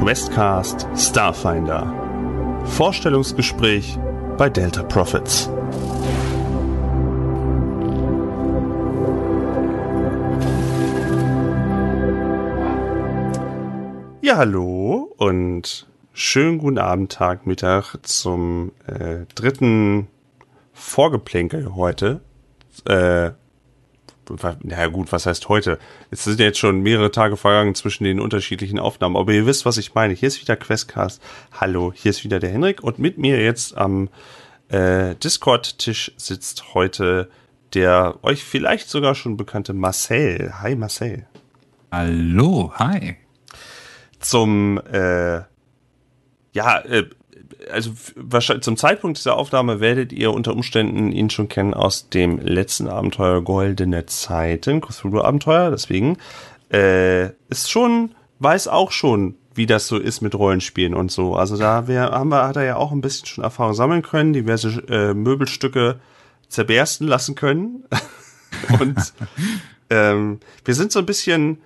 Questcast Starfinder. Vorstellungsgespräch bei Delta Profits. Ja, hallo und schönen guten Abend, Tag, Mittag zum äh, dritten Vorgeplänkel heute. Äh, ja gut, was heißt heute? Es sind jetzt schon mehrere Tage vergangen zwischen den unterschiedlichen Aufnahmen, aber ihr wisst, was ich meine. Hier ist wieder Questcast. Hallo, hier ist wieder der Henrik und mit mir jetzt am äh, Discord-Tisch sitzt heute der euch vielleicht sogar schon bekannte Marcel. Hi Marcel. Hallo, hi. Zum äh, ja, äh, also wahrscheinlich zum Zeitpunkt dieser Aufnahme werdet ihr unter Umständen ihn schon kennen aus dem letzten Abenteuer Goldene Zeiten, Cthulhu-Abenteuer. Deswegen äh, ist schon, weiß auch schon, wie das so ist mit Rollenspielen und so. Also da wir, haben wir, hat er ja auch ein bisschen schon Erfahrung sammeln können, diverse äh, Möbelstücke zerbersten lassen können. und ähm, wir sind so ein bisschen,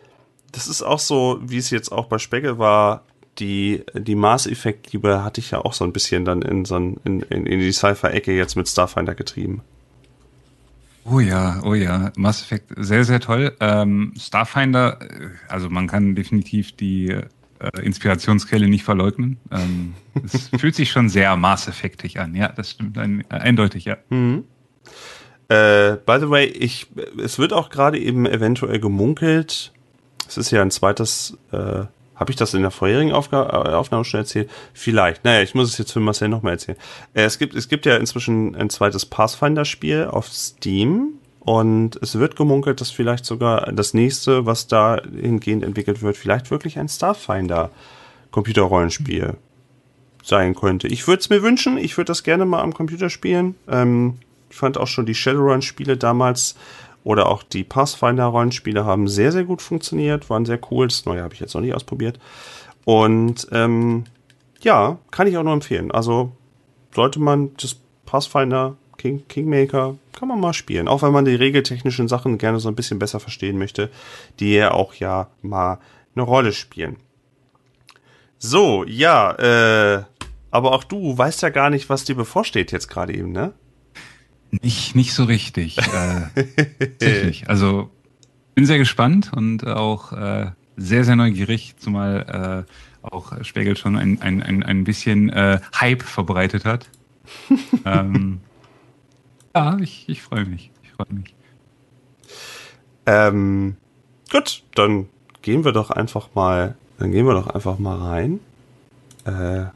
das ist auch so, wie es jetzt auch bei Speckel war, die, die Maßeffekt-Liebe hatte ich ja auch so ein bisschen dann in so ein, in, in, in die Sci-Fi-Ecke jetzt mit Starfinder getrieben. Oh ja, oh ja, Mass Effect, sehr, sehr toll. Ähm, Starfinder, äh, also man kann definitiv die äh, Inspirationsquelle nicht verleugnen. Ähm, es fühlt sich schon sehr Mass Effectig an, ja, das stimmt ein, äh, eindeutig, ja. Mhm. Äh, by the way, ich, es wird auch gerade eben eventuell gemunkelt, es ist ja ein zweites äh, habe ich das in der vorherigen Aufga äh, Aufnahme schon erzählt? Vielleicht. Naja, ich muss es jetzt für Marcel nochmal erzählen. Äh, es, gibt, es gibt ja inzwischen ein zweites Pathfinder-Spiel auf Steam. Und es wird gemunkelt, dass vielleicht sogar das nächste, was da hingehend entwickelt wird, vielleicht wirklich ein Starfinder Computerrollenspiel sein könnte. Ich würde es mir wünschen, ich würde das gerne mal am Computer spielen. Ähm, ich fand auch schon die Shadowrun-Spiele damals oder auch die Pathfinder-Rollenspiele haben sehr, sehr gut funktioniert, waren sehr cool. Das neue habe ich jetzt noch nicht ausprobiert. Und ähm, ja, kann ich auch nur empfehlen. Also sollte man das Pathfinder King, Kingmaker, kann man mal spielen. Auch wenn man die regeltechnischen Sachen gerne so ein bisschen besser verstehen möchte, die ja auch ja mal eine Rolle spielen. So, ja, äh, aber auch du weißt ja gar nicht, was dir bevorsteht jetzt gerade eben, ne? Nicht, nicht so richtig. äh, tatsächlich. Also bin sehr gespannt und auch äh, sehr, sehr neugierig, zumal äh, auch Spegel schon ein, ein, ein, ein bisschen äh, Hype verbreitet hat. ähm, ja, ich, ich freue mich. Ich freue mich. Ähm, gut, dann gehen wir doch einfach mal, dann gehen wir doch einfach mal rein. Äh,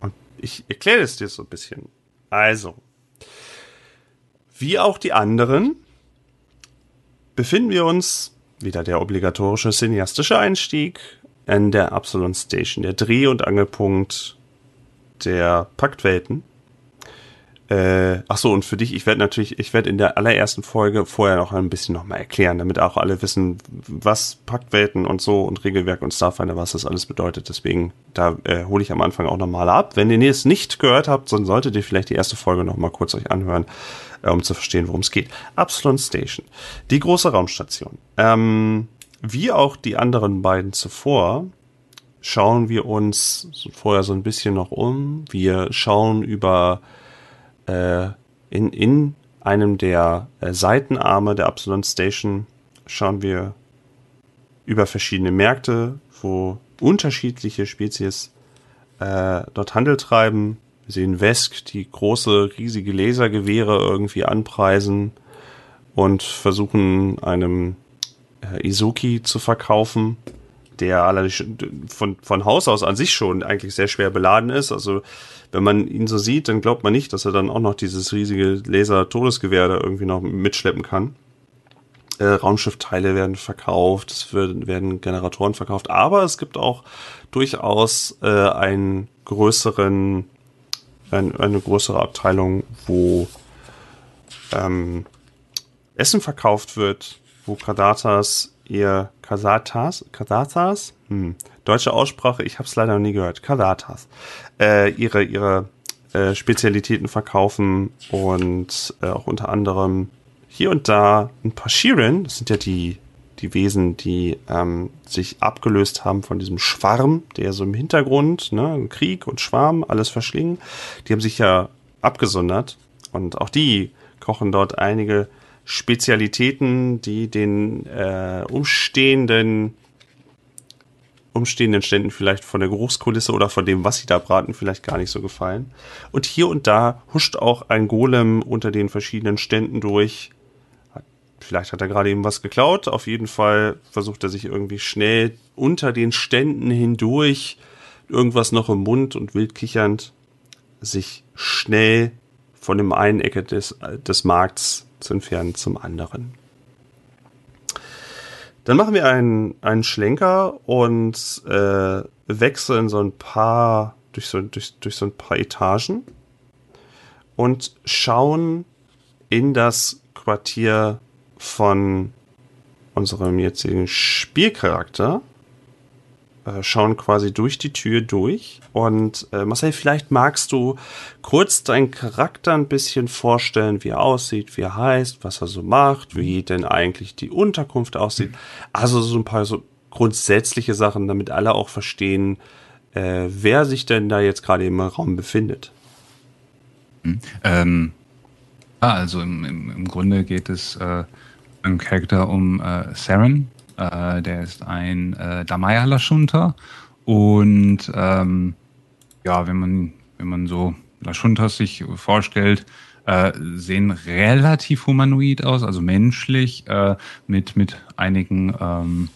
und ich erkläre es dir so ein bisschen. Also, wie auch die anderen befinden wir uns, wieder der obligatorische cineastische Einstieg, in der Absalon Station, der Dreh- und Angelpunkt der Paktwelten. Äh, ach so, und für dich, ich werde natürlich, ich werde in der allerersten Folge vorher noch ein bisschen nochmal erklären, damit auch alle wissen, was Paktwelten und so und Regelwerk und Starfinder, was das alles bedeutet. Deswegen, da äh, hole ich am Anfang auch nochmal ab. Wenn ihr es nicht gehört habt, dann solltet ihr vielleicht die erste Folge nochmal kurz euch anhören, äh, um zu verstehen, worum es geht. Absalon Station, die große Raumstation. Ähm, wie auch die anderen beiden zuvor, schauen wir uns vorher so ein bisschen noch um. Wir schauen über äh, in, in einem der äh, Seitenarme der Absalon Station schauen wir über verschiedene Märkte, wo unterschiedliche Spezies äh, dort Handel treiben. Wir sehen Vesk, die große, riesige Lasergewehre irgendwie anpreisen und versuchen einem äh, Izuki zu verkaufen, der allerdings von, von Haus aus an sich schon eigentlich sehr schwer beladen ist. Also wenn man ihn so sieht, dann glaubt man nicht, dass er dann auch noch dieses riesige Laser-Todesgewehr da irgendwie noch mitschleppen kann. Äh, Raumschiffteile werden verkauft, es werden, Generatoren verkauft, aber es gibt auch durchaus äh, einen größeren ein, eine größere Abteilung, wo ähm, Essen verkauft wird, wo Kadatas ihr Kasatas, Kadatas, hm, deutsche Aussprache, ich habe es leider noch nie gehört, Kadatas, äh, ihre ihre äh, Spezialitäten verkaufen und äh, auch unter anderem hier und da ein paar Shirin, das sind ja die die Wesen, die ähm, sich abgelöst haben von diesem Schwarm, der so im Hintergrund, ne, Krieg und Schwarm, alles verschlingen, die haben sich ja abgesondert und auch die kochen dort einige Spezialitäten, die den äh, umstehenden umstehenden Ständen vielleicht von der Geruchskulisse oder von dem, was sie da braten, vielleicht gar nicht so gefallen. Und hier und da huscht auch ein Golem unter den verschiedenen Ständen durch. Vielleicht hat er gerade eben was geklaut. Auf jeden Fall versucht er sich irgendwie schnell unter den Ständen hindurch, irgendwas noch im Mund und wild kichernd, sich schnell von dem einen Ecke des, des Markts zu entfernen zum anderen. Dann machen wir einen, einen Schlenker und äh, wechseln so ein paar durch so, durch, durch so ein paar Etagen und schauen in das Quartier von unserem jetzigen Spielcharakter äh, schauen quasi durch die Tür durch. Und äh, Marcel, vielleicht magst du kurz deinen Charakter ein bisschen vorstellen, wie er aussieht, wie er heißt, was er so macht, wie denn eigentlich die Unterkunft aussieht. Also so ein paar so grundsätzliche Sachen, damit alle auch verstehen, äh, wer sich denn da jetzt gerade im Raum befindet. Hm. Ähm, also im, im, im Grunde geht es äh, im Charakter um äh, Saren, äh, der ist ein äh, Damaya Lashunta. Und ähm, ja, wenn man, wenn man so Lashuntas sich vorstellt, äh, sehen relativ humanoid aus, also menschlich, äh, mit, mit einigen, ähm,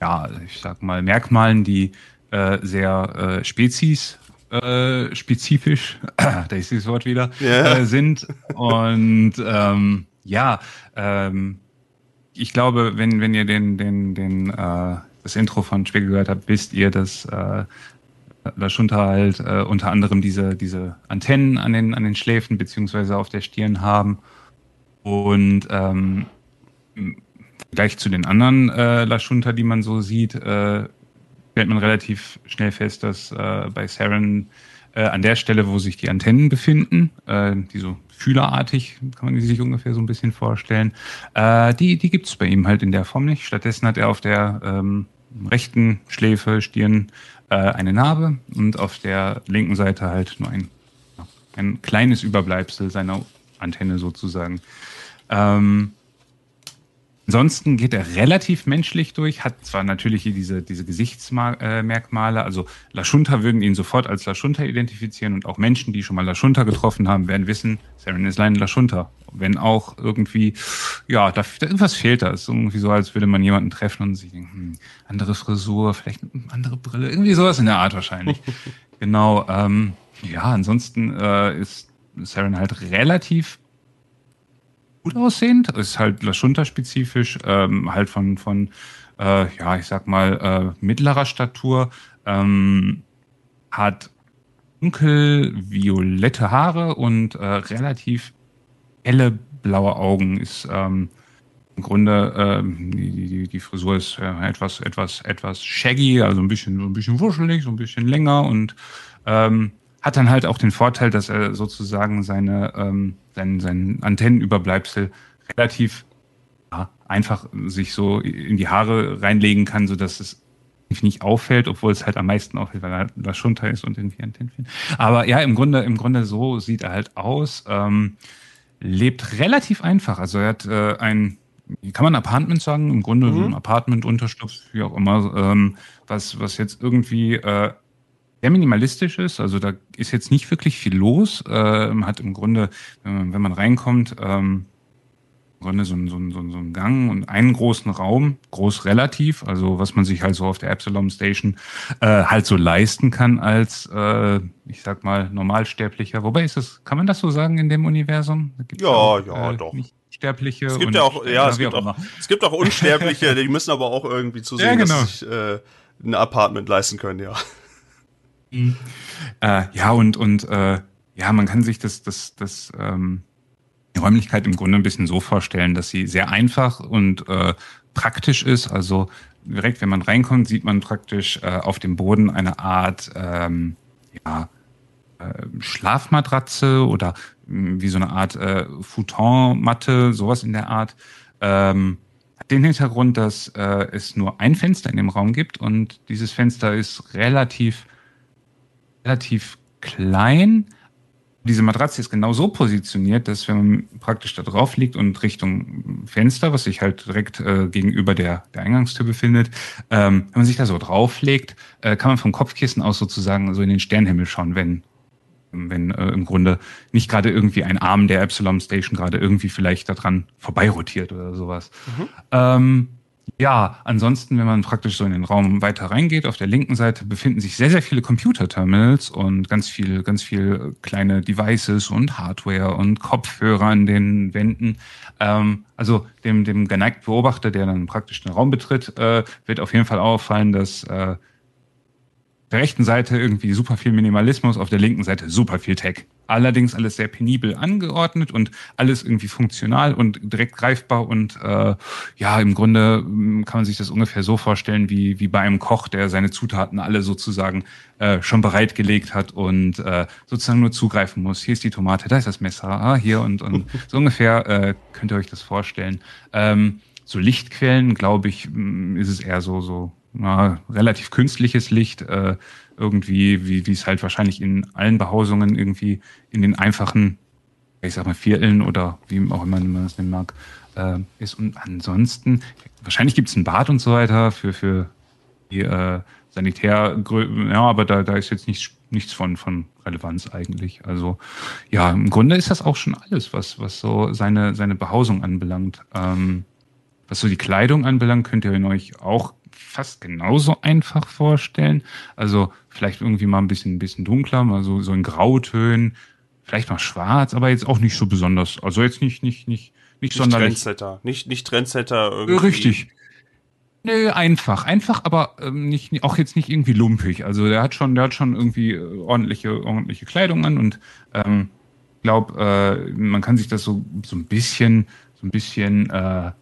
ja, ich sag mal, Merkmalen, die äh, sehr äh, Spezies äh, spezifisch, da ist das Wort wieder, yeah. äh, sind. Und ähm, ja, ähm, ich glaube, wenn, wenn ihr den, den, den, äh, das Intro von Spiegel gehört habt, wisst ihr, dass äh, Lashunta halt äh, unter anderem diese, diese Antennen an den, an den Schläfen beziehungsweise auf der Stirn haben. Und ähm, gleich zu den anderen äh, Lashunta, die man so sieht, äh, stellt man relativ schnell fest, dass äh, bei Saren äh, an der Stelle, wo sich die Antennen befinden, äh, die so fühlerartig, kann man die sich ungefähr so ein bisschen vorstellen. Äh, die die gibt es bei ihm halt in der Form nicht. Stattdessen hat er auf der ähm, rechten Schläfe, Stirn äh, eine Narbe und auf der linken Seite halt nur ein, ein kleines Überbleibsel seiner Antenne sozusagen. Ähm, Ansonsten geht er relativ menschlich durch, hat zwar natürlich hier diese, diese Gesichtsmerkmale, also Lashunta würden ihn sofort als Lashunta identifizieren und auch Menschen, die schon mal Lashunta getroffen haben, werden wissen, Saren ist ein Lashunta. Wenn auch irgendwie, ja, da, da irgendwas fehlt da. Es ist irgendwie so, als würde man jemanden treffen und sich denken, hm, andere Frisur, vielleicht eine andere Brille, irgendwie sowas in der Art wahrscheinlich. genau, ähm, ja, ansonsten äh, ist Saren halt relativ gut aussehend. Ist halt Lashunta-spezifisch, ähm, halt von, von äh, ja, ich sag mal, äh, mittlerer Statur. Ähm, hat dunkel-violette Haare und äh, relativ helle blaue Augen. Ist ähm, im Grunde ähm, die, die, die Frisur ist äh, etwas, etwas, etwas shaggy, also ein bisschen, ein bisschen wuschelig, so ein bisschen länger und ähm, hat dann halt auch den Vorteil, dass er sozusagen seine, ähm, sein, sein Antennenüberbleibsel relativ ja, einfach sich so in die Haare reinlegen kann, sodass es nicht auffällt, obwohl es halt am meisten auffällt, weil er das Schunter ist und irgendwie Antennen fehlen. Aber ja, im Grunde, im Grunde so sieht er halt aus. Ähm, lebt relativ einfach. Also er hat äh, ein, kann man Apartment sagen? Im Grunde mhm. ein Apartment, Unterschlupf, wie auch immer, ähm, was, was jetzt irgendwie äh, sehr minimalistisch ist. Also da ist jetzt nicht wirklich viel los. Äh, hat im Grunde, wenn man, wenn man reinkommt, ähm, im Grunde so ein, so, ein, so ein Gang und einen großen Raum, groß relativ, also was man sich halt so auf der Epsilon Station äh, halt so leisten kann als, äh, ich sag mal, Normalsterblicher. Wobei ist das, kann man das so sagen in dem Universum? ja, auch, ja, äh, doch. Sterbliche. Es gibt ja auch, ja, es gibt auch, es gibt auch Unsterbliche, die müssen aber auch irgendwie zusehen, ja, genau. dass sich äh, ein Apartment leisten können, ja. Mhm. Äh, ja, und, und äh, ja, man kann sich das, das, das, ähm, die Räumlichkeit im Grunde ein bisschen so vorstellen, dass sie sehr einfach und äh, praktisch ist. Also direkt, wenn man reinkommt, sieht man praktisch äh, auf dem Boden eine Art ähm, ja, äh, Schlafmatratze oder äh, wie so eine Art äh, Futonmatte, sowas in der Art. Ähm, Den Hintergrund, dass äh, es nur ein Fenster in dem Raum gibt und dieses Fenster ist relativ, relativ klein. Diese Matratze ist genau so positioniert, dass wenn man praktisch da drauf liegt und Richtung Fenster, was sich halt direkt äh, gegenüber der, der Eingangstür befindet, ähm, wenn man sich da so drauflegt, äh, kann man vom Kopfkissen aus sozusagen so in den Sternenhimmel schauen, wenn wenn äh, im Grunde nicht gerade irgendwie ein Arm der Epsilon Station gerade irgendwie vielleicht daran vorbeirotiert oder sowas. Mhm. Ähm, ja, ansonsten, wenn man praktisch so in den Raum weiter reingeht, auf der linken Seite befinden sich sehr, sehr viele Computer-Terminals und ganz viel, ganz viel kleine Devices und Hardware und Kopfhörer an den Wänden. Ähm, also dem, dem geneigten Beobachter, der dann praktisch den Raum betritt, äh, wird auf jeden Fall auffallen, dass äh, der rechten Seite irgendwie super viel Minimalismus, auf der linken Seite super viel Tech. Allerdings alles sehr penibel angeordnet und alles irgendwie funktional und direkt greifbar und äh, ja, im Grunde hm, kann man sich das ungefähr so vorstellen wie, wie bei einem Koch, der seine Zutaten alle sozusagen äh, schon bereitgelegt hat und äh, sozusagen nur zugreifen muss. Hier ist die Tomate, da ist das Messer, ah, hier und, und so ungefähr äh, könnt ihr euch das vorstellen. Ähm, so Lichtquellen, glaube ich, hm, ist es eher so, so na, relativ künstliches Licht, äh, irgendwie, wie, wie es halt wahrscheinlich in allen Behausungen irgendwie in den einfachen, ich sag mal, Vierteln oder wie auch immer man es nennen mag, äh, ist. Und ansonsten, wahrscheinlich gibt es ein Bad und so weiter für, für die äh, Sanitär, ja, aber da, da ist jetzt nichts, nichts von, von Relevanz eigentlich. Also ja, im Grunde ist das auch schon alles, was, was so seine, seine Behausung anbelangt. Ähm, was so die Kleidung anbelangt, könnt ihr euch auch fast genauso einfach vorstellen. Also vielleicht irgendwie mal ein bisschen, ein bisschen dunkler, mal so, so in Grautönen, vielleicht mal schwarz, aber jetzt auch nicht so besonders. Also jetzt nicht, nicht, nicht, nicht, nicht sonderlich. Trendsetter, nicht, nicht Trendsetter irgendwie. Richtig. Nö, einfach, einfach, aber ähm, nicht, auch jetzt nicht irgendwie lumpig. Also der hat schon, der hat schon irgendwie äh, ordentliche, ordentliche Kleidung an und ähm, glaube, äh, man kann sich das so so ein bisschen, so ein bisschen äh,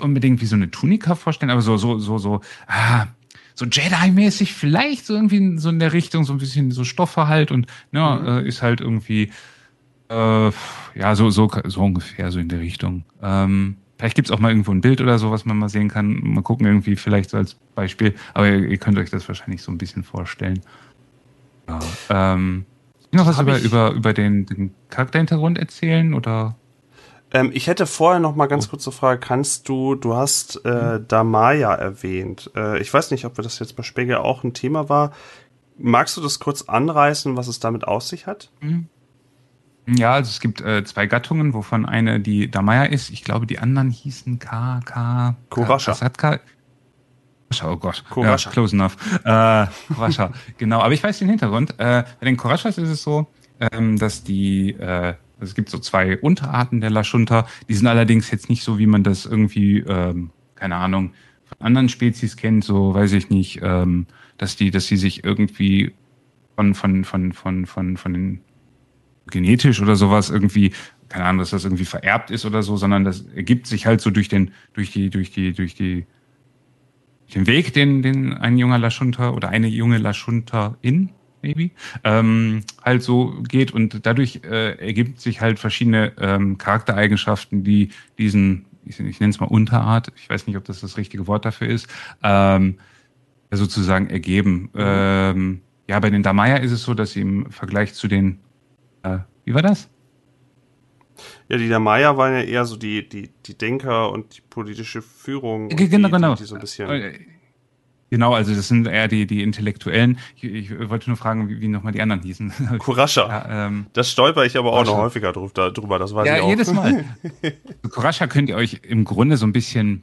unbedingt wie so eine Tunika vorstellen, aber so, so, so, so, ah, so Jedi-mäßig vielleicht so irgendwie so in der Richtung, so ein bisschen so Stoffe halt und ja, mhm. äh, ist halt irgendwie äh, ja, so, so, so ungefähr so in der Richtung. Ähm, vielleicht gibt's auch mal irgendwo ein Bild oder so, was man mal sehen kann. Mal gucken, irgendwie vielleicht so als Beispiel, aber ihr, ihr könnt euch das wahrscheinlich so ein bisschen vorstellen. Ja, ähm, noch was über, über, über den, den Charakterhintergrund erzählen oder? Ähm, ich hätte vorher noch mal ganz kurz eine Frage. Kannst du, du hast äh. Damaya erwähnt. Äh, ich weiß nicht, ob das jetzt bei Spiegel auch ein Thema war. Magst du das kurz anreißen, was es damit aus sich hat? Mhm. Ja, also es gibt äh, zwei Gattungen, wovon eine die Damaya ist. Ich glaube, die anderen hießen K, K, Kurasha. K, Oh Gott, Kurasha. Ja, close enough. Äh, Kurasha, genau. Aber ich weiß den Hintergrund. Äh, bei den Kurashas ist es so, ähm, dass die äh, also es gibt so zwei Unterarten der Laschunter. Die sind allerdings jetzt nicht so, wie man das irgendwie, ähm, keine Ahnung, von anderen Spezies kennt, so weiß ich nicht, ähm, dass die, dass sie sich irgendwie von, von, von, von, von, von den genetisch oder sowas irgendwie, keine Ahnung, dass das irgendwie vererbt ist oder so, sondern das ergibt sich halt so durch den, durch die, durch die, durch die, den Weg, den, den ein junger Laschunter oder eine junge Laschunterin maybe, ähm, halt so geht und dadurch äh, ergibt sich halt verschiedene ähm, Charaktereigenschaften, die diesen, ich, ich nenne es mal Unterart, ich weiß nicht, ob das das richtige Wort dafür ist, ähm, sozusagen ergeben. Ähm, ja, bei den Damaya ist es so, dass sie im Vergleich zu den, äh, wie war das? Ja, die Damaya waren ja eher so die, die, die Denker und die politische Führung. Genau, die, genau. Die, die so ein bisschen äh, Genau, also das sind eher die, die Intellektuellen. Ich, ich wollte nur fragen, wie, wie nochmal die anderen hießen. Kurascha. Ja, ähm, das stolper ich aber auch noch häufiger drüber, das weiß ja, ich auch. jedes Mal. Kurascha könnt ihr euch im Grunde so ein bisschen,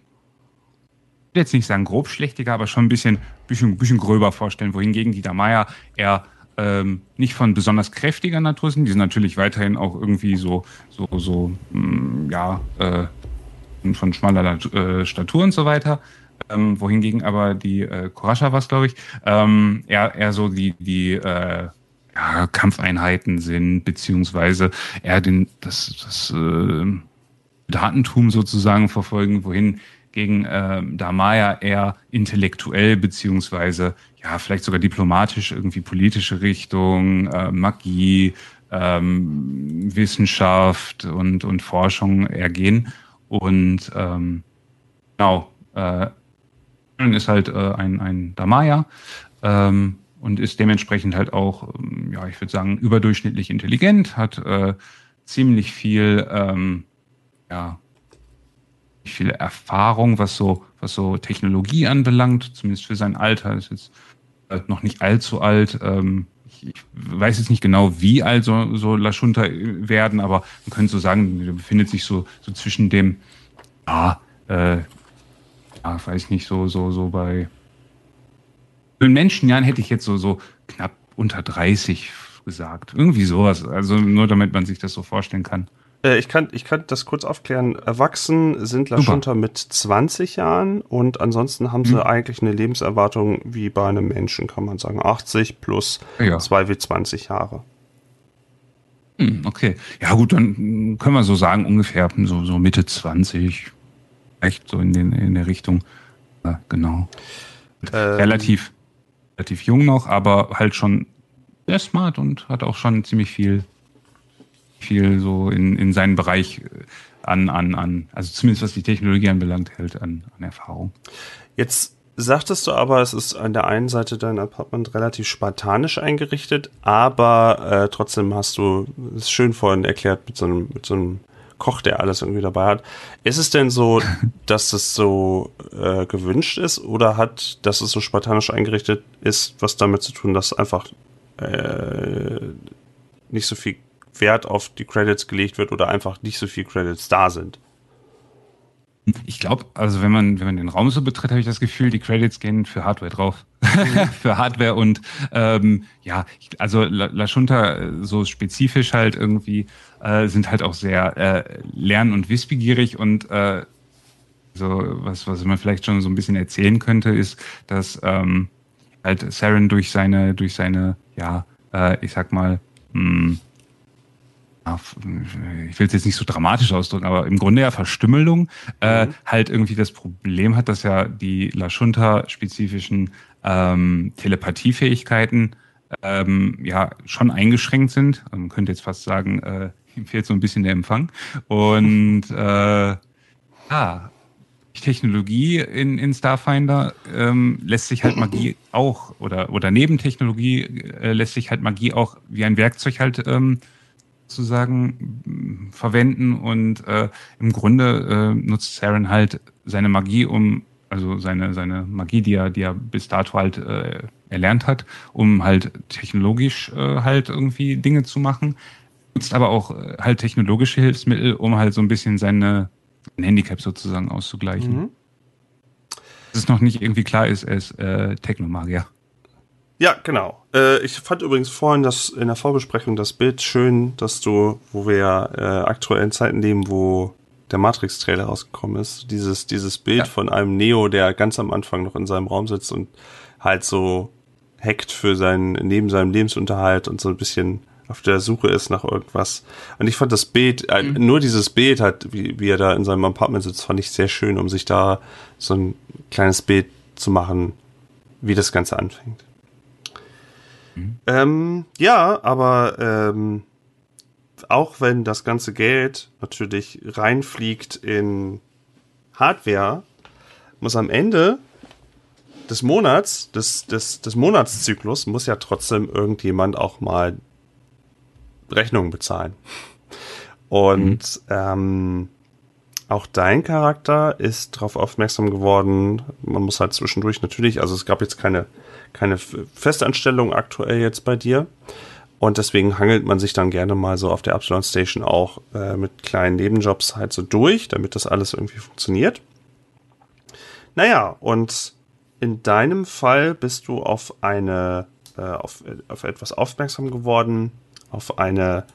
ich will jetzt nicht sagen grobschlächtiger, aber schon ein bisschen, bisschen, bisschen gröber vorstellen, wohingegen die Damaya eher ähm, nicht von besonders kräftiger Natur sind. Die sind natürlich weiterhin auch irgendwie so, so, so, mh, mm, ja, äh, von schmaler äh, Statur und so weiter ähm, wohingegen aber die äh, Korascha war es, glaube ich, ähm, eher, eher so die, die äh, ja, Kampfeinheiten sind, beziehungsweise eher den, das, das äh, Datentum sozusagen verfolgen, wohin gegen äh, Damaya eher intellektuell beziehungsweise ja vielleicht sogar diplomatisch irgendwie politische Richtung, äh, Magie, ähm, Wissenschaft und und Forschung ergehen und ähm, Genau. Äh, ist halt äh, ein, ein Damaya ähm, und ist dementsprechend halt auch, ähm, ja, ich würde sagen, überdurchschnittlich intelligent, hat äh, ziemlich viel, ähm, ja, viel Erfahrung, was so, was so Technologie anbelangt, zumindest für sein Alter, ist jetzt äh, noch nicht allzu alt. Ähm, ich, ich weiß jetzt nicht genau, wie alt so, so Lashunta werden, aber man könnte so sagen, er befindet sich so, so zwischen dem, ja, äh, ja, weiß ich nicht, so, so, so bei in Menschenjahren hätte ich jetzt so, so knapp unter 30 gesagt. Irgendwie sowas. Also nur damit man sich das so vorstellen kann. Äh, ich kann, ich kann das kurz aufklären. Erwachsen sind Lashunta mit 20 Jahren und ansonsten haben sie mhm. eigentlich eine Lebenserwartung wie bei einem Menschen, kann man sagen. 80 plus ja. 2 wie 20 Jahre. Hm, okay. Ja, gut, dann können wir so sagen, ungefähr so, so Mitte 20. Echt so in, den, in der Richtung. Ja, genau. Ähm, relativ, relativ jung noch, aber halt schon sehr smart und hat auch schon ziemlich viel viel so in, in seinen Bereich äh, an, an, an, also zumindest was die Technologie anbelangt, hält an, an Erfahrung. Jetzt sagtest du aber, es ist an der einen Seite dein Apartment relativ spartanisch eingerichtet, aber äh, trotzdem hast du es schön vorhin erklärt mit so einem, mit so einem Koch, der alles irgendwie dabei hat. Ist es denn so, dass es so äh, gewünscht ist oder hat, dass es so spartanisch eingerichtet ist, was damit zu tun, dass einfach äh, nicht so viel Wert auf die Credits gelegt wird oder einfach nicht so viel Credits da sind. Ich glaube, also wenn man, wenn man den Raum so betritt, habe ich das Gefühl, die Credits gehen für Hardware drauf. Mhm. für Hardware und ähm, ja, also La, La Junta äh, so spezifisch halt irgendwie äh, sind halt auch sehr äh, lern- und wissbegierig und äh, so was, was man vielleicht schon so ein bisschen erzählen könnte, ist, dass ähm, halt Saren durch seine, durch seine, ja, äh, ich sag mal, mh, hm, ich will es jetzt nicht so dramatisch ausdrücken, aber im Grunde ja Verstümmelung, äh, mhm. halt irgendwie das Problem hat, dass ja die Lashunta-spezifischen ähm, Telepathiefähigkeiten ähm, ja schon eingeschränkt sind. Man könnte jetzt fast sagen, äh, ihm fehlt so ein bisschen der Empfang. Und äh, ja, Technologie in, in Starfinder ähm, lässt sich halt Magie auch oder oder neben Technologie äh, lässt sich halt Magie auch wie ein Werkzeug halt ähm, sozusagen verwenden und äh, im Grunde äh, nutzt Saren halt seine Magie, um also seine seine Magie, die er die er bis dato halt äh, erlernt hat, um halt technologisch äh, halt irgendwie Dinge zu machen, nutzt aber auch äh, halt technologische Hilfsmittel, um halt so ein bisschen seine ein Handicap sozusagen auszugleichen. Mhm. Dass es noch nicht irgendwie klar ist, er ist äh, Technomagier. Ja, genau. Äh, ich fand übrigens vorhin das in der Vorbesprechung das Bild schön, dass du, wo wir ja äh, aktuell in Zeiten leben, wo der Matrix-Trailer rausgekommen ist, dieses, dieses Bild ja. von einem Neo, der ganz am Anfang noch in seinem Raum sitzt und halt so hackt für seinen, neben seinem Lebensunterhalt und so ein bisschen auf der Suche ist nach irgendwas. Und ich fand das Bild, äh, mhm. nur dieses Bild hat, wie, wie er da in seinem Apartment sitzt, fand ich sehr schön, um sich da so ein kleines Bild zu machen, wie das Ganze anfängt. Mhm. Ähm, ja, aber ähm, auch wenn das ganze Geld natürlich reinfliegt in Hardware, muss am Ende des Monats, des, des, des Monatszyklus, muss ja trotzdem irgendjemand auch mal Rechnungen bezahlen. Und mhm. ähm, auch dein Charakter ist darauf aufmerksam geworden. Man muss halt zwischendurch natürlich, also es gab jetzt keine keine Festanstellung aktuell jetzt bei dir. Und deswegen hangelt man sich dann gerne mal so auf der Upsilon Station auch äh, mit kleinen Nebenjobs halt so durch, damit das alles irgendwie funktioniert. Naja, und in deinem Fall bist du auf eine, äh, auf, auf etwas aufmerksam geworden, auf eine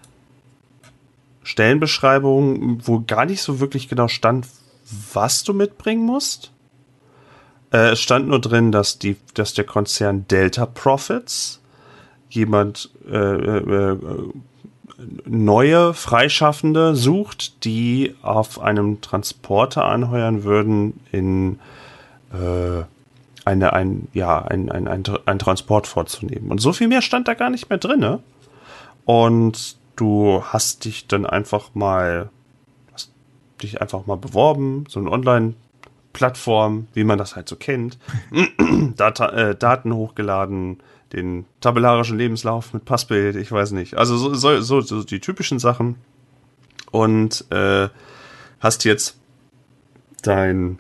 Stellenbeschreibung, wo gar nicht so wirklich genau stand, was du mitbringen musst. Äh, es stand nur drin, dass, die, dass der Konzern Delta Profits jemand äh, äh, neue Freischaffende sucht, die auf einem Transporter anheuern würden in äh, eine, ein, ja, ein, ein, ein, ein Transport vorzunehmen. Und so viel mehr stand da gar nicht mehr drin. Und du hast dich dann einfach mal, hast dich einfach mal beworben, so ein Online- Plattform, wie man das halt so kennt. Data, äh, Daten hochgeladen, den tabellarischen Lebenslauf mit Passbild, ich weiß nicht. Also so, so, so, so die typischen Sachen. Und äh, hast jetzt dein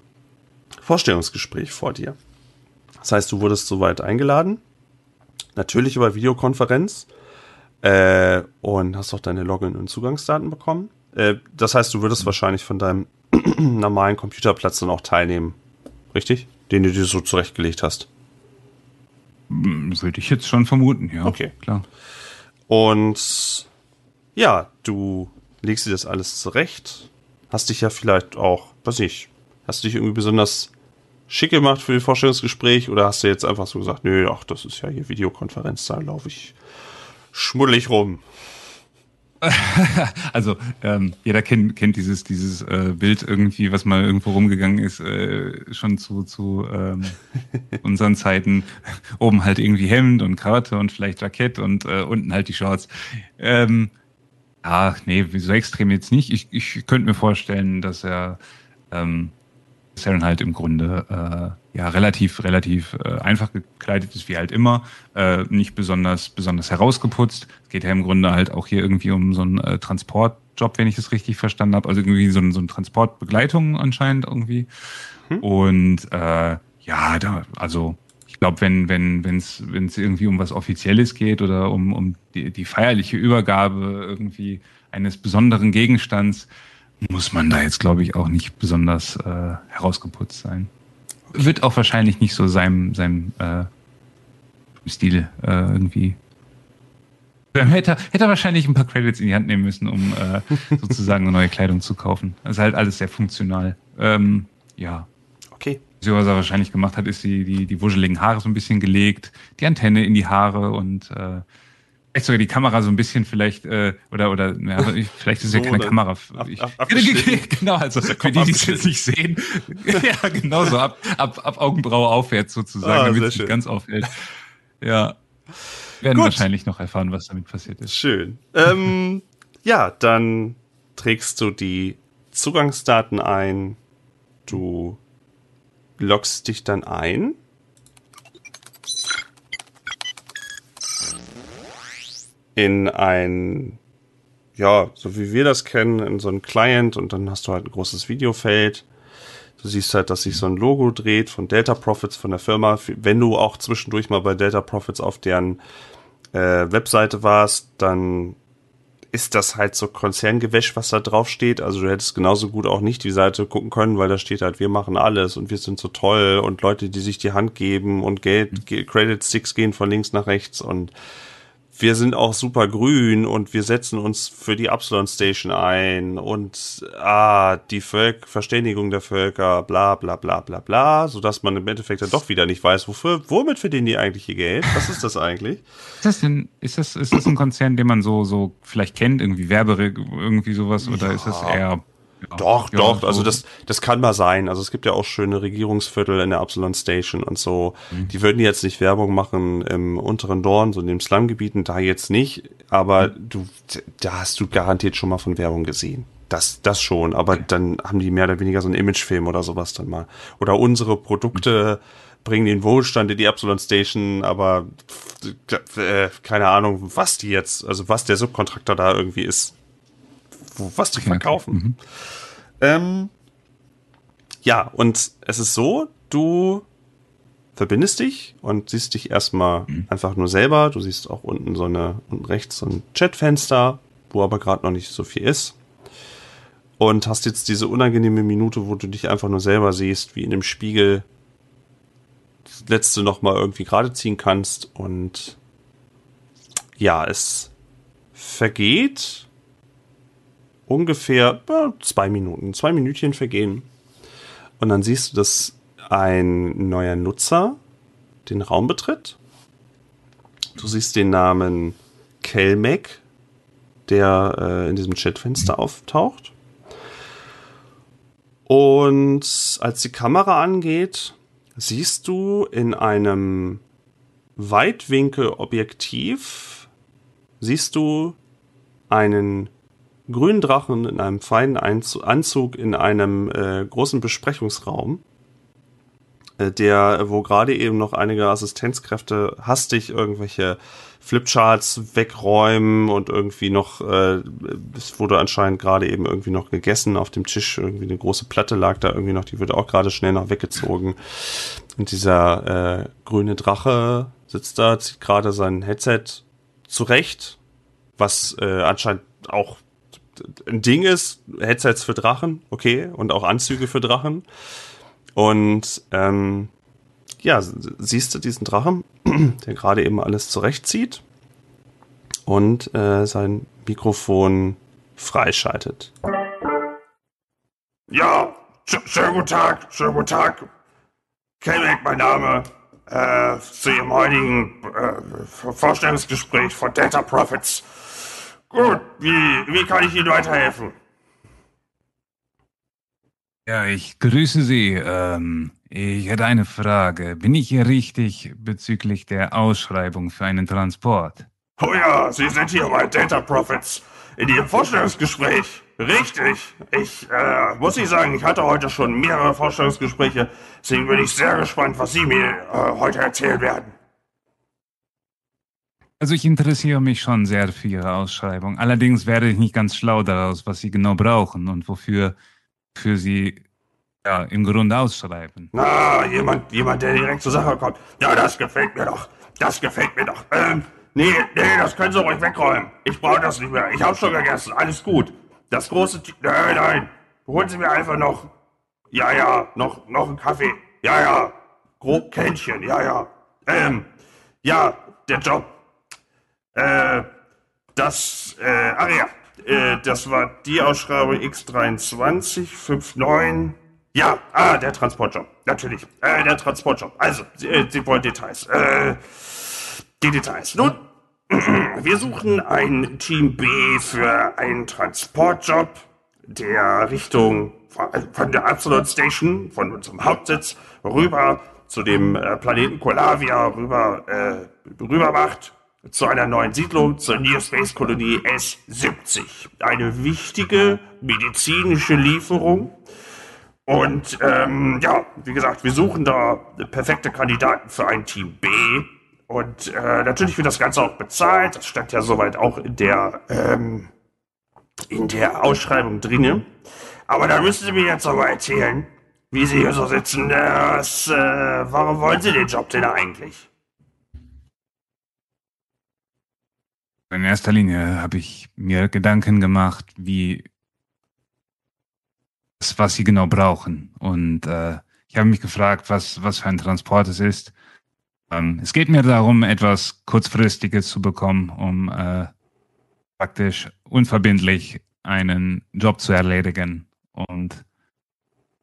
Vorstellungsgespräch vor dir. Das heißt, du wurdest soweit eingeladen. Natürlich über Videokonferenz. Äh, und hast auch deine Login- und Zugangsdaten bekommen. Äh, das heißt, du würdest wahrscheinlich von deinem normalen Computerplatz dann auch teilnehmen. Richtig? Den du dir so zurechtgelegt hast. Hm, würde ich jetzt schon vermuten, ja. Okay. Klar. Und ja, du legst dir das alles zurecht. Hast dich ja vielleicht auch, weiß ich, hast du dich irgendwie besonders schick gemacht für das Vorstellungsgespräch oder hast du jetzt einfach so gesagt, nö, ach, das ist ja hier Videokonferenz, da laufe ich schmuddelig rum. also ähm, jeder kennt, kennt dieses, dieses äh, Bild irgendwie, was mal irgendwo rumgegangen ist, äh, schon zu, zu ähm, unseren Zeiten. Oben halt irgendwie Hemd und Krawatte und vielleicht Jackett und äh, unten halt die Shorts. Ähm, ah, nee, so extrem jetzt nicht. Ich, ich könnte mir vorstellen, dass er ähm, er dann halt im Grunde äh, ja relativ relativ äh, einfach gekleidet ist wie halt immer, äh, nicht besonders besonders herausgeputzt. Es geht ja im Grunde halt auch hier irgendwie um so einen äh, Transportjob, wenn ich es richtig verstanden habe, also irgendwie so, ein, so eine Transportbegleitung anscheinend irgendwie. Hm. Und äh, ja, da also ich glaube, wenn wenn wenn es wenn es irgendwie um was Offizielles geht oder um um die, die feierliche Übergabe irgendwie eines besonderen Gegenstands, muss man da jetzt, glaube ich, auch nicht besonders äh, herausgeputzt sein. Wird auch wahrscheinlich nicht so seinem, seinem äh, Stil äh, irgendwie. Hätte, hätte er wahrscheinlich ein paar Credits in die Hand nehmen müssen, um äh, sozusagen eine neue Kleidung zu kaufen. Das ist halt alles sehr funktional. Ähm, ja. Okay. Was er wahrscheinlich gemacht hat, ist die, die, die wuscheligen Haare so ein bisschen gelegt, die Antenne in die Haare und äh, Vielleicht sogar die Kamera so ein bisschen vielleicht, äh, oder, oder, ja, vielleicht ist so, ja keine Kamera. Ich, ab, ab, genau, also für die, die es jetzt nicht sehen. ja, genau so, ab, ab, ab Augenbraue aufwärts sozusagen, ah, damit es nicht ganz auffällt. Ja. werden Gut. wahrscheinlich noch erfahren, was damit passiert ist. Schön. ähm, ja, dann trägst du die Zugangsdaten ein, du loggst dich dann ein in ein, ja, so wie wir das kennen, in so ein Client und dann hast du halt ein großes Videofeld. Du siehst halt, dass sich so ein Logo dreht von Delta Profits von der Firma. Wenn du auch zwischendurch mal bei Delta Profits auf deren äh, Webseite warst, dann ist das halt so Konzerngewäsch, was da drauf steht. Also du hättest genauso gut auch nicht die Seite gucken können, weil da steht halt, wir machen alles und wir sind so toll und Leute, die sich die Hand geben und Geld, Credit Sticks gehen von links nach rechts und wir sind auch super grün und wir setzen uns für die Upsilon Station ein und ah, die Völk Verständigung der Völker, bla bla bla bla bla, sodass man im Endeffekt dann doch wieder nicht weiß, wofür, womit verdienen die eigentlich ihr Geld? Was ist das eigentlich? Ist das denn, ist das, ist das ein Konzern, den man so, so vielleicht kennt, irgendwie Werbe, irgendwie sowas, oder ja. ist das eher doch, ja, doch. So. Also das, das kann mal sein. Also es gibt ja auch schöne Regierungsviertel in der Upsilon Station und so. Mhm. Die würden jetzt nicht Werbung machen im unteren Dorn, so in den Slumgebieten, da jetzt nicht. Aber mhm. du, da hast du garantiert schon mal von Werbung gesehen. Das, das schon. Aber okay. dann haben die mehr oder weniger so einen Imagefilm oder sowas dann mal. Oder unsere Produkte mhm. bringen den Wohlstand in die Upsilon Station, aber äh, keine Ahnung, was die jetzt, also was der Subkontraktor da irgendwie ist was die verkaufen. Mhm. Ähm, ja, und es ist so, du verbindest dich und siehst dich erstmal mhm. einfach nur selber. Du siehst auch unten so eine, unten rechts so ein Chatfenster, wo aber gerade noch nicht so viel ist. Und hast jetzt diese unangenehme Minute, wo du dich einfach nur selber siehst, wie in einem Spiegel das letzte nochmal irgendwie gerade ziehen kannst. Und ja, es vergeht ungefähr äh, zwei Minuten, zwei Minütchen vergehen. Und dann siehst du, dass ein neuer Nutzer den Raum betritt. Du siehst den Namen Kelmec, der äh, in diesem Chatfenster auftaucht. Und als die Kamera angeht, siehst du in einem Weitwinkelobjektiv, siehst du einen grünen Drachen in einem feinen Anzug in einem äh, großen Besprechungsraum äh, der, wo gerade eben noch einige Assistenzkräfte hastig irgendwelche Flipcharts wegräumen und irgendwie noch, äh, es wurde anscheinend gerade eben irgendwie noch gegessen auf dem Tisch, irgendwie eine große Platte lag da irgendwie noch, die wird auch gerade schnell noch weggezogen. Und dieser äh, grüne Drache sitzt da, zieht gerade sein Headset zurecht, was äh, anscheinend auch ein Ding ist, Headsets für Drachen, okay, und auch Anzüge für Drachen. Und ähm, ja, siehst du diesen Drachen, der gerade eben alles zurechtzieht und äh, sein Mikrofon freischaltet. Ja, sch schönen guten Tag, schönen guten Tag. Kelbeck, mein Name. Äh, zu Ihrem heutigen äh, Vorstellungsgespräch von Data Profits. Gut, wie, wie kann ich Ihnen weiterhelfen? Ja, ich grüße Sie. Ähm, ich hätte eine Frage. Bin ich hier richtig bezüglich der Ausschreibung für einen Transport? Oh ja, Sie sind hier bei Data Profits in Ihrem Vorstellungsgespräch. Richtig. Ich äh, muss ich sagen, ich hatte heute schon mehrere Vorstellungsgespräche. Deswegen bin ich sehr gespannt, was Sie mir äh, heute erzählen werden. Also ich interessiere mich schon sehr für Ihre Ausschreibung. Allerdings werde ich nicht ganz schlau daraus, was Sie genau brauchen und wofür für Sie ja, im Grunde ausschreiben. Na, jemand, jemand, der direkt zur Sache kommt. Ja, das gefällt mir doch. Das gefällt mir doch. Ähm, nee, nee, das können Sie ruhig wegräumen. Ich brauche das nicht mehr. Ich habe schon gegessen. Alles gut. Das große... T nein, nein. Holen Sie mir einfach noch... Ja, ja, noch, noch einen Kaffee. Ja, ja. Grob Kännchen. Ja, ja. Ähm, ja, der Job. Äh, das, äh, ach ja. Äh, das war die Ausschreibung X2359. Ja, ah, der Transportjob. Natürlich. Äh, der Transportjob. Also, Sie, äh, Sie wollen Details. Äh, die Details. Nun, wir suchen ein Team B für einen Transportjob, der Richtung von der Absolute Station, von unserem Hauptsitz, rüber zu dem äh, Planeten Kolavia rüber, äh, rüber macht zu einer neuen Siedlung, zur Near Space Kolonie S70. Eine wichtige medizinische Lieferung. Und ähm, ja, wie gesagt, wir suchen da perfekte Kandidaten für ein Team B. Und äh, natürlich wird das Ganze auch bezahlt. Das stand ja soweit auch in der, ähm, in der Ausschreibung drinne. Aber da müssen Sie mir jetzt aber erzählen, wie Sie hier so sitzen. Das, äh, warum wollen Sie den Job denn eigentlich? In erster Linie habe ich mir Gedanken gemacht, wie was sie genau brauchen. Und äh, ich habe mich gefragt, was, was für ein Transport es ist. Ähm, es geht mir darum, etwas Kurzfristiges zu bekommen, um äh, praktisch unverbindlich einen Job zu erledigen. Und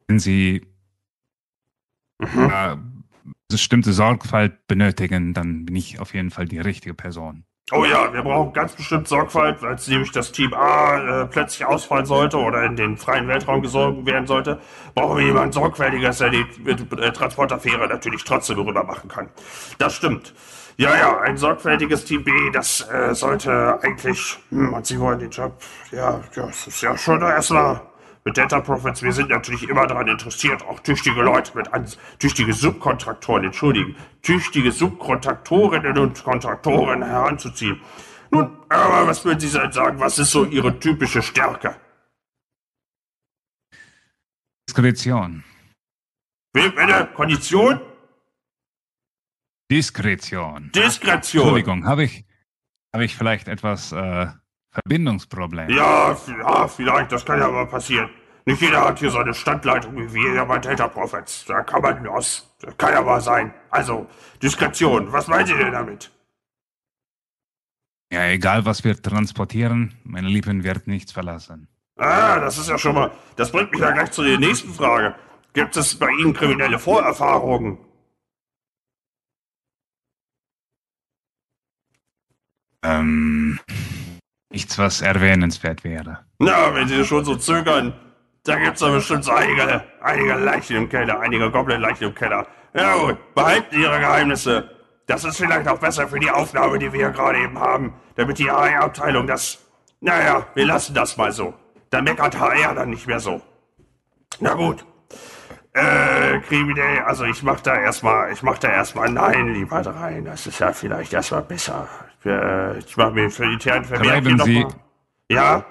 wenn Sie mhm. äh, bestimmte Sorgfalt benötigen, dann bin ich auf jeden Fall die richtige Person. Oh ja, wir brauchen ganz bestimmt Sorgfalt, als nämlich das Team A äh, plötzlich ausfallen sollte oder in den freien Weltraum gesorgt werden sollte, brauchen wir jemanden Sorgfältiges, der die äh, Transportaffäre natürlich trotzdem rüber machen kann. Das stimmt. Ja, ja, ein sorgfältiges Team B, das äh, sollte eigentlich, hm, und Sie wollen den Job, ja, das ist ja schon erstmal mit Data Profits, wir sind natürlich immer daran interessiert, auch tüchtige Leute mit an, tüchtige Subkontraktoren, entschuldigen, tüchtige Subkontraktorinnen und Kontraktoren heranzuziehen. Nun, aber was würden Sie sagen, was ist so Ihre typische Stärke? Diskretion. Wie, bitte? Kondition? Diskretion. Diskretion. Entschuldigung, habe ich, habe ich vielleicht etwas äh, Verbindungsproblem. Ja, ja, vielleicht, das kann ja aber passieren. Nicht jeder hat hier so eine Standleitung wie wir bei Data Profits. Da kann man aus. Das kann ja mal sein. Also, Diskretion, was meint ihr denn damit? Ja, egal was wir transportieren, meine Lieben wird nichts verlassen. Ah, das ist ja schon mal. Das bringt mich ja gleich zu der nächsten Frage. Gibt es bei Ihnen kriminelle Vorerfahrungen? Ähm. Nichts, was erwähnenswert wäre. Na, wenn Sie schon so zögern, da gibt's doch bestimmt so einige, einige Leichen im Keller, einige Goblin-Leichen im Keller. Ja behalten Ihre Geheimnisse. Das ist vielleicht auch besser für die Aufnahme, die wir hier gerade eben haben, damit die HR-Abteilung das... Naja, wir lassen das mal so. Dann meckert HR dann nicht mehr so. Na gut. Äh, kriminell. Also ich mach da erstmal, ich mach da erstmal Nein lieber rein. Das ist ja vielleicht erstmal besser. Äh, ich mach mir für die internen Vermerk Schreiben Sie, Ja?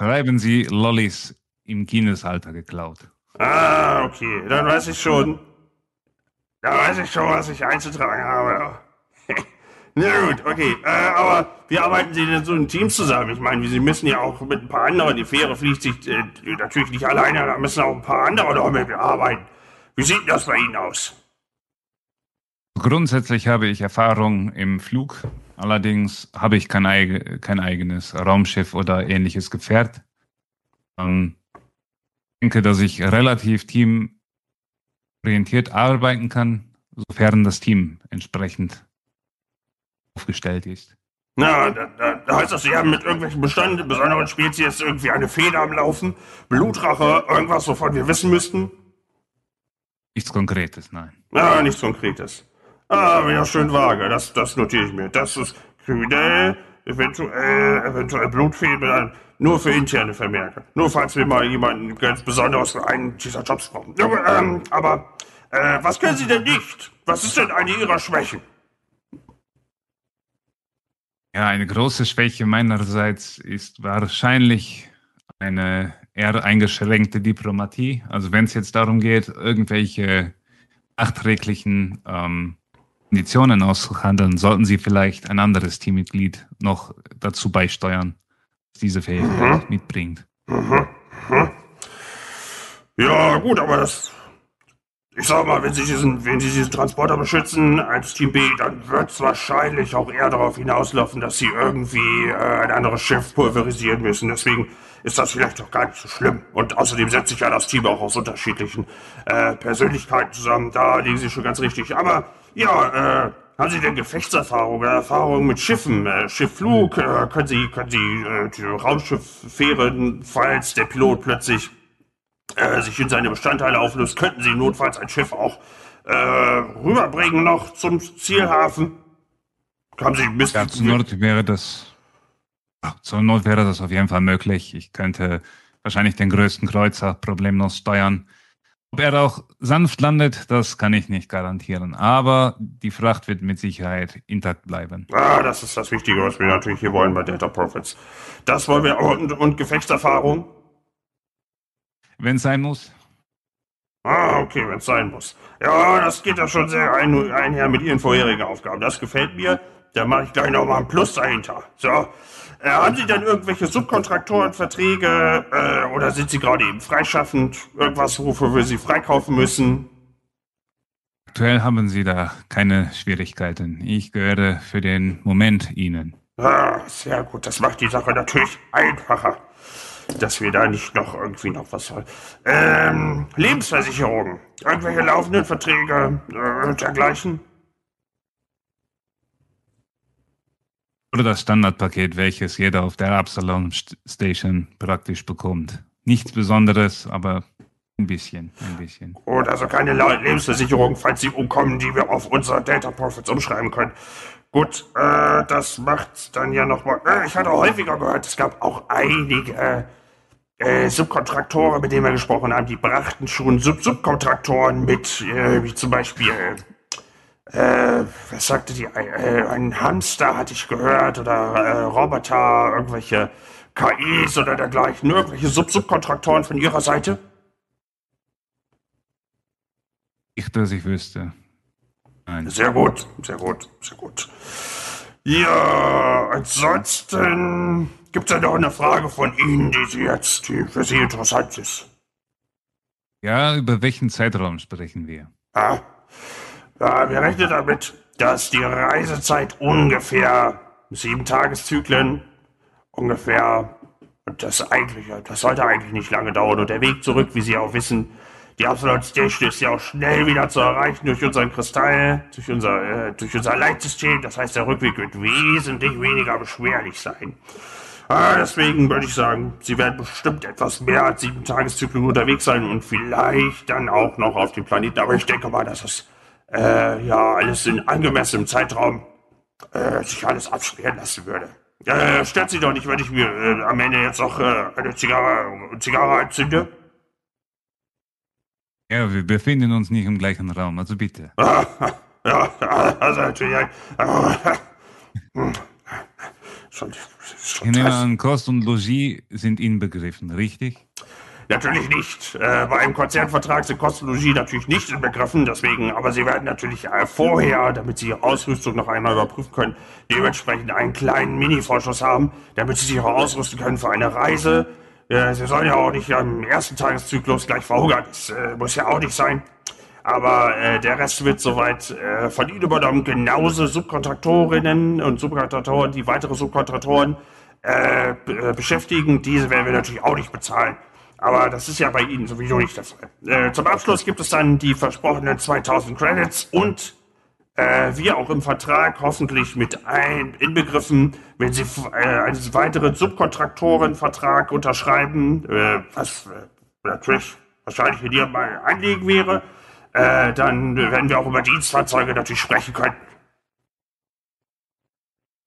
schreiben Sie Lollis im Kindesalter geklaut. Ah, okay. Dann weiß ich schon. Da weiß ich schon, was ich einzutragen habe. Na gut, okay. Äh, aber wie arbeiten Sie denn so in Teams zusammen? Ich meine, Sie müssen ja auch mit ein paar anderen, die Fähre fliegt sich äh, natürlich nicht alleine, da müssen auch ein paar andere noch mit arbeiten. Wie sieht das bei Ihnen aus? Grundsätzlich habe ich Erfahrung im Flug. Allerdings habe ich kein, eig kein eigenes Raumschiff oder ähnliches Gefährt. Ähm, ich denke, dass ich relativ teamorientiert arbeiten kann, sofern das Team entsprechend aufgestellt ist. Na, da, da, heißt das, Sie haben mit irgendwelchen Beständen, besonderen Spezies irgendwie eine Feder am Laufen, Blutrache, irgendwas, wovon wir wissen müssten? Nichts Konkretes, nein. Ja, nichts Konkretes. Ah, wieder schön vage, das, das notiere ich mir. Das ist kriminell, eventuell, eventuell Blutfehl, nur für interne Vermerke. Nur falls wir mal jemanden ganz besonders für einen dieser Jobs brauchen. Ja, ähm, aber, äh, was können Sie denn nicht? Was ist denn eine Ihrer Schwächen? Ja, eine große Schwäche meinerseits ist wahrscheinlich eine eher eingeschränkte Diplomatie. Also wenn es jetzt darum geht, irgendwelche nachträglichen ähm, Konditionen auszuhandeln, sollten Sie vielleicht ein anderes Teammitglied noch dazu beisteuern, das diese Fähigkeit mhm. mitbringt. Mhm. Mhm. Ja, gut, aber das ich sag mal, wenn Sie diesen, wenn Sie diesen Transporter beschützen als Team B, dann wird es wahrscheinlich auch eher darauf hinauslaufen, dass Sie irgendwie äh, ein anderes Schiff pulverisieren müssen. Deswegen ist das vielleicht auch gar nicht so schlimm. Und außerdem setzt sich ja das Team auch aus unterschiedlichen äh, Persönlichkeiten zusammen. Da liegen Sie schon ganz richtig. Aber ja, äh, haben Sie denn Gefechtserfahrung oder Erfahrung mit Schiffen? Äh, Schiffflug? Äh, können Sie, können Sie äh, die Raumschiff falls der Pilot plötzlich äh, sich in seine Bestandteile auflöst, könnten sie notfalls ein Schiff auch äh, rüberbringen noch zum Zielhafen. Haben Sie ein Ja, zur Not wäre das, ach, zur Not wäre das auf jeden Fall möglich. Ich könnte wahrscheinlich den größten Kreuzer problemlos steuern. Ob er auch sanft landet, das kann ich nicht garantieren. Aber die Fracht wird mit Sicherheit intakt bleiben. Ah, das ist das Wichtige, was wir natürlich hier wollen bei Data Profits. Das wollen wir und, und Gefechtserfahrung wenn es sein muss. Ah, okay, wenn es sein muss. Ja, das geht ja schon sehr ein, einher mit Ihren vorherigen Aufgaben. Das gefällt mir. Da mache ich gleich nochmal ein Plus dahinter. So. Äh, haben Sie denn irgendwelche Subkontraktorenverträge äh, oder sind Sie gerade eben freischaffend? Irgendwas, wofür wir Sie freikaufen müssen? Aktuell haben Sie da keine Schwierigkeiten. Ich gehöre für den Moment Ihnen. Ah, sehr gut. Das macht die Sache natürlich einfacher dass wir da nicht noch irgendwie noch was soll. Ähm, Lebensversicherung. Irgendwelche laufenden Verträge äh, dergleichen? Oder das Standardpaket, welches jeder auf der Absalon Station praktisch bekommt. Nichts Besonderes, aber ein bisschen, ein bisschen. Gut, also keine Lebensversicherung, falls sie umkommen, die wir auf unsere Data Profits umschreiben können. Gut, äh, das macht dann ja nochmal. Äh, ich hatte häufiger gehört, es gab auch einige äh, Subkontraktoren, mit denen wir gesprochen haben, die brachten schon Sub Subkontraktoren mit, äh, wie zum Beispiel, äh, was sagte die, äh, ein Hamster hatte ich gehört oder äh, Roboter, irgendwelche KIs oder dergleichen, irgendwelche Sub Subkontraktoren von ihrer Seite? Ich, dass ich wüsste. Nein. Sehr gut, sehr gut, sehr gut. Ja, ansonsten Gibt es da noch eine Frage von Ihnen, die Sie jetzt, die für Sie interessant ist? Ja, über welchen Zeitraum sprechen wir? Ja, ja wir rechnen damit, dass die Reisezeit ungefähr sieben Tageszyklen ungefähr und das eigentlich, das sollte eigentlich nicht lange dauern. Und der Weg zurück, wie Sie auch wissen, die Absolute Station ist ja auch schnell wieder zu erreichen durch unseren Kristall, durch unser, äh, durch unser Leitsystem. Das heißt, der Rückweg wird wesentlich weniger beschwerlich sein. Ah, deswegen würde ich sagen, Sie werden bestimmt etwas mehr als sieben Tageszyklen unterwegs sein und vielleicht dann auch noch auf dem Planeten. Aber ich denke mal, dass das äh, ja alles in angemessenem Zeitraum äh, sich alles absperren lassen würde. Äh, stört Sie doch nicht, wenn ich mir äh, am Ende jetzt noch äh, eine Zigarre, Zigarre anzünde? Ja, wir befinden uns nicht im gleichen Raum, also bitte. Ja, also natürlich. Schon, ich nehme an, Kost und Logis sind inbegriffen, richtig? Natürlich nicht. Äh, bei einem Konzernvertrag sind Kost und Logis natürlich nicht inbegriffen, deswegen, aber Sie werden natürlich äh, vorher, damit Sie Ihre Ausrüstung noch einmal überprüfen können, dementsprechend einen kleinen Mini-Vorschuss haben, damit Sie sich auch ausrüsten können für eine Reise. Äh, Sie sollen ja auch nicht am ersten Tageszyklus gleich verhungern. Das äh, muss ja auch nicht sein. Aber äh, der Rest wird soweit äh, von Ihnen übernommen. Genauso Subkontraktorinnen und Subkontraktoren, die weitere Subkontraktoren äh, äh, beschäftigen. Diese werden wir natürlich auch nicht bezahlen. Aber das ist ja bei Ihnen sowieso nicht der Fall. Äh, zum Abschluss gibt es dann die versprochenen 2000 Credits und äh, wie auch im Vertrag hoffentlich mit ein, inbegriffen, wenn Sie äh, einen weiteren Subkontraktorenvertrag unterschreiben, äh, was äh, natürlich wahrscheinlich in Ihrem Anliegen wäre, äh, dann werden wir auch über Dienstfahrzeuge natürlich sprechen können.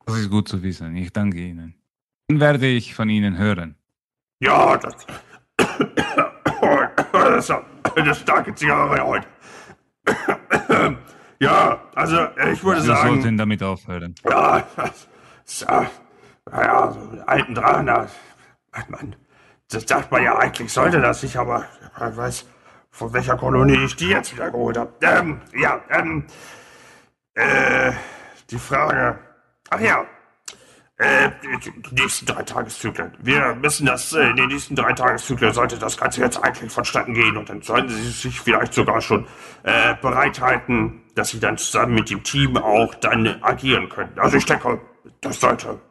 Das ist gut zu wissen. Ich danke Ihnen. Dann werde ich von Ihnen hören. Ja, das, das ist eine starke Zigarre heute. Ja, also ich würde Wir sagen. sollten damit aufhören. Ja, das, ist, äh, naja, so alten Drachen, da, man, das sagt man ja eigentlich, sollte das nicht, aber man weiß, von welcher Kolonie ich die jetzt wieder geholt habe. Ähm, ja, ähm, äh, die Frage, ach ja, äh, die nächsten drei Tageszyklen. Wir müssen das, äh, in den nächsten drei Tageszyklen sollte das Ganze jetzt eigentlich vonstatten gehen und dann sollten Sie sich vielleicht sogar schon äh, bereithalten, dass Sie dann zusammen mit dem Team auch dann agieren können. Also ich denke, das sollte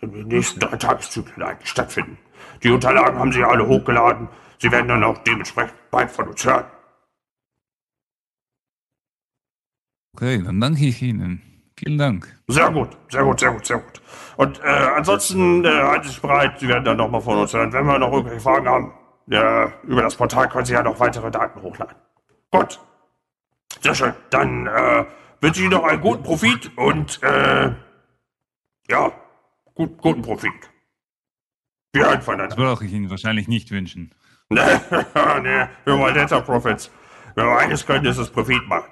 in den nächsten drei Tageszyklen eigentlich stattfinden. Die Unterlagen haben Sie alle hochgeladen. Sie werden dann auch dementsprechend bald von uns hören. Okay, dann danke ich Ihnen. Vielen Dank. Sehr gut, sehr gut, sehr gut, sehr gut. Und äh, ansonsten äh, halten Sie sich bereit, Sie werden dann nochmal von uns hören. Wenn wir noch irgendwelche Fragen haben, äh, über das Portal können Sie ja noch weitere Daten hochladen. Gut. Sehr schön. Dann äh, wünsche ich Ihnen noch einen guten Profit und äh, ja, gut, guten Profit. Wir hören Das voneinander. brauche ich Ihnen wahrscheinlich nicht wünschen. nee, wir wollen Data Profits. Wenn wir eines können, ist es Profit machen.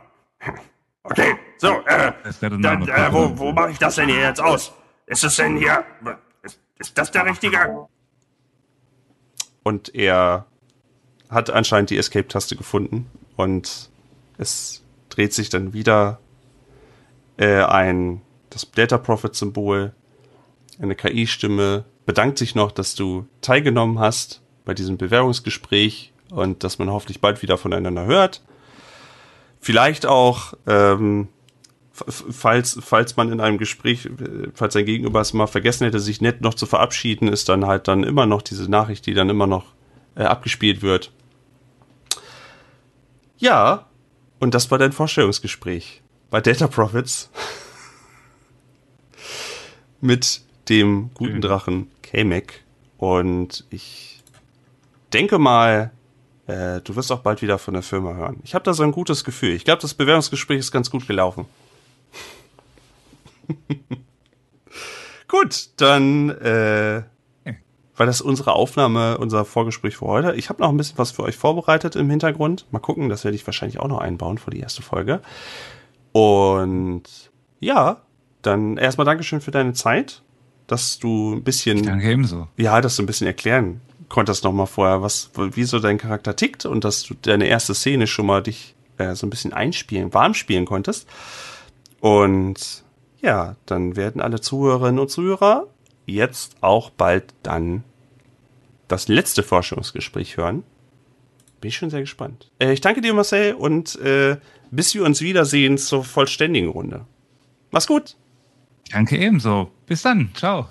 Okay, so, äh, Das dann, äh, wo, wo mache ich das denn hier jetzt aus? Ist es denn hier, ist, ist das der richtige? Und er hat anscheinend die Escape-Taste gefunden und es dreht sich dann wieder äh, ein das Data Profit-Symbol, eine KI-Stimme bedankt sich noch, dass du teilgenommen hast bei diesem Bewerbungsgespräch und dass man hoffentlich bald wieder voneinander hört. Vielleicht auch, ähm, falls, falls man in einem Gespräch, äh, falls sein Gegenüber es mal vergessen hätte, sich nett noch zu verabschieden, ist dann halt dann immer noch diese Nachricht, die dann immer noch äh, abgespielt wird. Ja, und das war dein Vorstellungsgespräch bei Data Profits mit dem guten. Drachen Kamek. Und ich denke mal, äh, du wirst auch bald wieder von der Firma hören. Ich habe da so ein gutes Gefühl. Ich glaube, das Bewerbungsgespräch ist ganz gut gelaufen. gut, dann äh, war das unsere Aufnahme, unser Vorgespräch für heute. Ich habe noch ein bisschen was für euch vorbereitet im Hintergrund. Mal gucken, das werde ich wahrscheinlich auch noch einbauen für die erste Folge. Und ja, dann erstmal Dankeschön für deine Zeit, dass du ein bisschen Danke ebenso. ja, dass du ein bisschen erklären konntest noch mal vorher, was, wie so dein Charakter tickt und dass du deine erste Szene schon mal dich äh, so ein bisschen einspielen, warm spielen konntest. Und ja, dann werden alle Zuhörerinnen und Zuhörer jetzt auch bald dann das letzte Forschungsgespräch hören. Bin ich schon sehr gespannt. Äh, ich danke dir, Marcel, und äh, bis wir uns wiedersehen zur vollständigen Runde. Mach's gut. Danke ebenso. Bis dann. Ciao.